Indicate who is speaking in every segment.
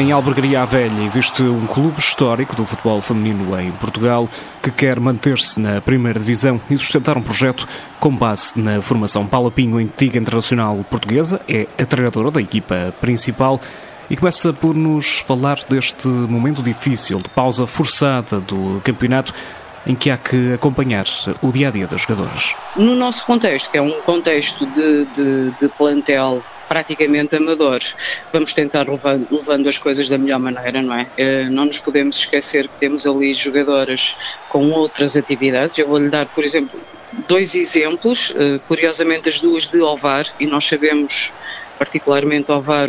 Speaker 1: Em Albergaria Velha existe um clube histórico do futebol feminino em Portugal que quer manter-se na primeira divisão e sustentar um projeto com base na formação. Paula Pinho, antiga internacional portuguesa, é a treinadora da equipa principal e começa por nos falar deste momento difícil, de pausa forçada do campeonato em que há que acompanhar o dia a dia das jogadoras.
Speaker 2: No nosso contexto, que é um contexto de, de, de plantel praticamente amadores. Vamos tentar levando, levando, as coisas da melhor maneira, não é? Eh, não nos podemos esquecer que temos ali jogadoras com outras atividades. Eu vou-lhe dar, por exemplo, dois exemplos, eh, curiosamente as duas de Ovar, e nós sabemos particularmente Ovar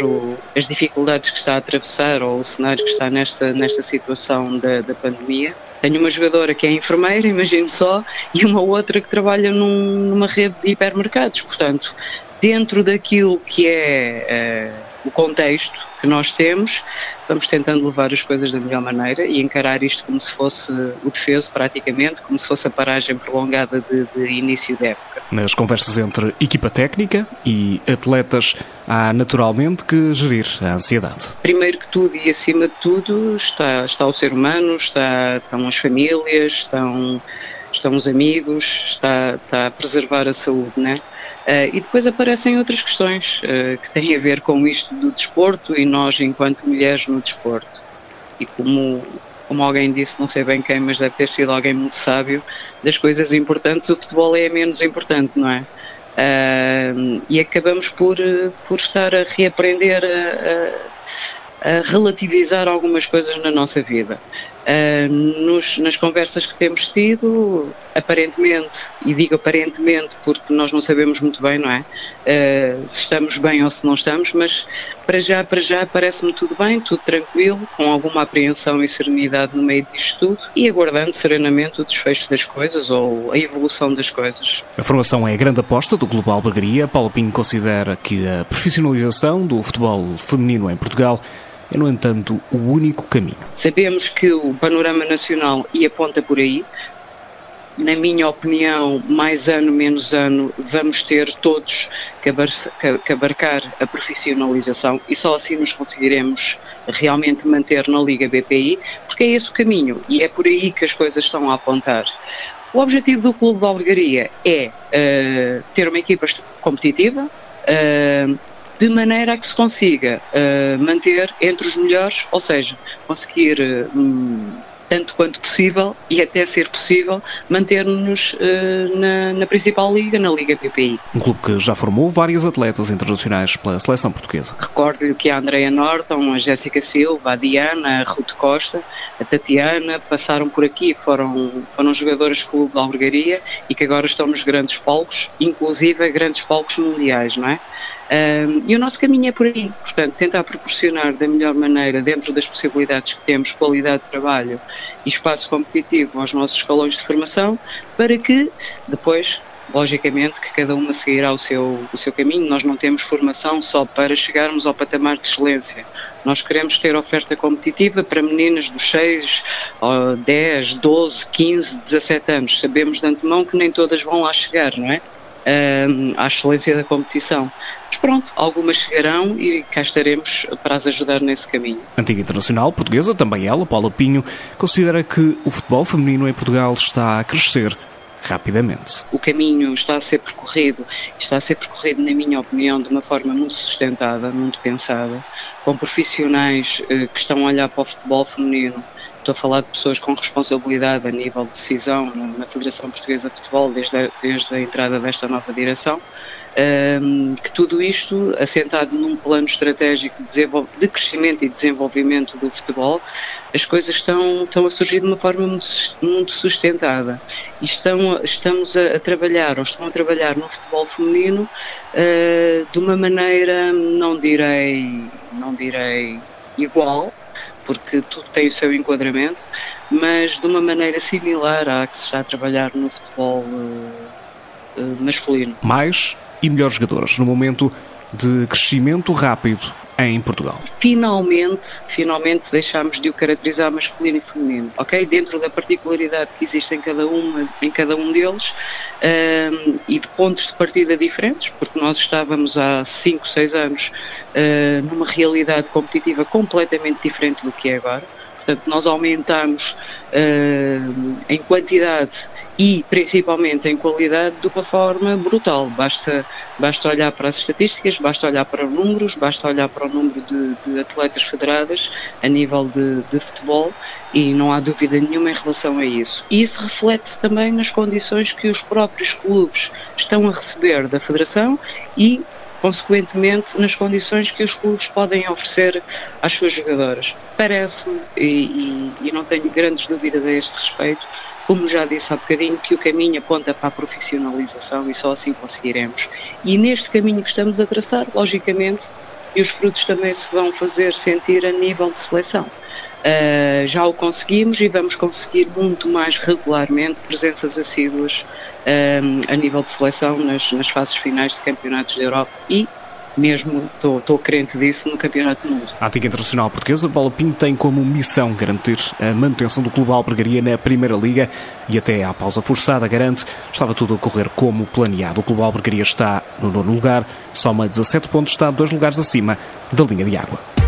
Speaker 2: as dificuldades que está a atravessar ou o cenário que está nesta, nesta situação da, da pandemia. Tenho uma jogadora que é enfermeira, imagino só, e uma outra que trabalha num, numa rede de hipermercados. Portanto, dentro daquilo que é uh, o contexto que nós temos, vamos tentando levar as coisas da melhor maneira e encarar isto como se fosse o defeso, praticamente, como se fosse a paragem prolongada de, de início da época.
Speaker 1: Nas conversas entre equipa técnica e atletas, há naturalmente que gerir a ansiedade.
Speaker 2: Primeiro que tudo e acima de tudo está, está o ser humano, está, estão as famílias, estão, estão os amigos, está, está a preservar a saúde, né? Uh, e depois aparecem outras questões uh, que têm a ver com isto do desporto e nós enquanto mulheres no desporto. E como, como alguém disse, não sei bem quem, mas deve ter sido alguém muito sábio, das coisas importantes o futebol é a menos importante, não é? Uh, e acabamos por, por estar a reaprender a, a, a relativizar algumas coisas na nossa vida. Uh, nos, nas conversas que temos tido, aparentemente, e digo aparentemente porque nós não sabemos muito bem, não é? Uh, se estamos bem ou se não estamos, mas para já, para já parece-me tudo bem, tudo tranquilo, com alguma apreensão e serenidade no meio disto tudo e aguardando serenamente o desfecho das coisas ou a evolução das coisas.
Speaker 1: A formação é a grande aposta do Global Albergaria. Paulo Pinho considera que a profissionalização do futebol feminino em Portugal é, no entanto, o único caminho.
Speaker 2: Sabemos que o panorama nacional e aponta por aí. Na minha opinião, mais ano, menos ano, vamos ter todos que abarcar a profissionalização e só assim nos conseguiremos realmente manter na Liga BPI, porque é esse o caminho e é por aí que as coisas estão a apontar. O objetivo do Clube da Albergaria é uh, ter uma equipa competitiva, uh, de maneira a que se consiga uh, manter entre os melhores, ou seja, conseguir uh, tanto quanto possível e até ser possível manter-nos uh, na, na, principal liga, na Liga PPI.
Speaker 1: Um clube que já formou vários atletas internacionais pela seleção portuguesa.
Speaker 2: Recordo-lhe que a Andrea Norton, a Jéssica Silva, a Diana, a Ruth Costa, a Tatiana passaram por aqui, foram, foram jogadoras do clube da Albergaria e que agora estão nos grandes palcos, inclusive grandes palcos mundiais, não é? Um, e o nosso caminho é por aí, portanto, tentar proporcionar da melhor maneira, dentro das possibilidades que temos, qualidade de trabalho e espaço competitivo aos nossos escalões de formação, para que depois, logicamente, que cada uma seguirá o seu, o seu caminho. Nós não temos formação só para chegarmos ao patamar de excelência. Nós queremos ter oferta competitiva para meninas dos 6, 10, 12, 15, 17 anos. Sabemos de antemão que nem todas vão lá chegar, não é? Um, à excelência da competição. Mas pronto, algumas chegarão e cá estaremos para as ajudar nesse caminho.
Speaker 1: Antiga internacional portuguesa, também ela, Paula Pinho, considera que o futebol feminino em Portugal está a crescer rapidamente.
Speaker 2: O caminho está a ser percorrido, está a ser percorrido, na minha opinião, de uma forma muito sustentada, muito pensada, com profissionais eh, que estão a olhar para o futebol feminino Estou a falar de pessoas com responsabilidade a nível de decisão na Federação Portuguesa de Futebol desde a, desde a entrada desta nova direção. Um, que tudo isto, assentado num plano estratégico de, de, crescimento e desenvolvimento do futebol, as coisas estão, estão a surgir de uma forma muito, muito sustentada. E estão, estamos a, a, trabalhar, ou estão a trabalhar no futebol feminino uh, de uma maneira, não direi, não direi igual, porque tudo tem o seu enquadramento, mas de uma maneira similar à que se está a trabalhar no futebol uh, uh, masculino.
Speaker 1: Mais e melhores jogadores no momento de crescimento rápido em Portugal.
Speaker 2: Finalmente, finalmente deixámos de o caracterizar masculino e feminino, ok? Dentro da particularidade que existe em cada, uma, em cada um deles um, e de pontos de partida diferentes, porque nós estávamos há 5, 6 anos uh, numa realidade competitiva completamente diferente do que é agora. Portanto, nós aumentamos uh, em quantidade e principalmente em qualidade de uma forma brutal. Basta, basta olhar para as estatísticas, basta olhar para os números, basta olhar para o número de, de atletas federadas a nível de, de, futebol e não há dúvida nenhuma em relação a isso. E isso reflete-se também nas condições que os próprios clubes estão a receber da Federação e consequentemente nas condições que os clubes podem oferecer às suas jogadoras. Parece-me, e, e, e não tenho grandes dúvidas a este respeito, como já disse há bocadinho, que o caminho aponta para a profissionalização e só assim conseguiremos. E neste caminho que estamos a traçar, logicamente, e os frutos também se vão fazer sentir a nível de seleção. Uh, já o conseguimos e vamos conseguir muito mais regularmente presenças assíduas uh, a nível de seleção nas, nas fases finais de campeonatos da Europa e mesmo estou crente disso no Campeonato do Mundo.
Speaker 1: A antiga internacional portuguesa, Paula Pinho, tem como missão garantir a manutenção do Clube Albergaria na Primeira Liga e até à pausa forçada, garante, estava tudo a correr como planeado. O Clube Albergaria está no nono lugar, soma 17 pontos, está dois lugares acima da linha de água.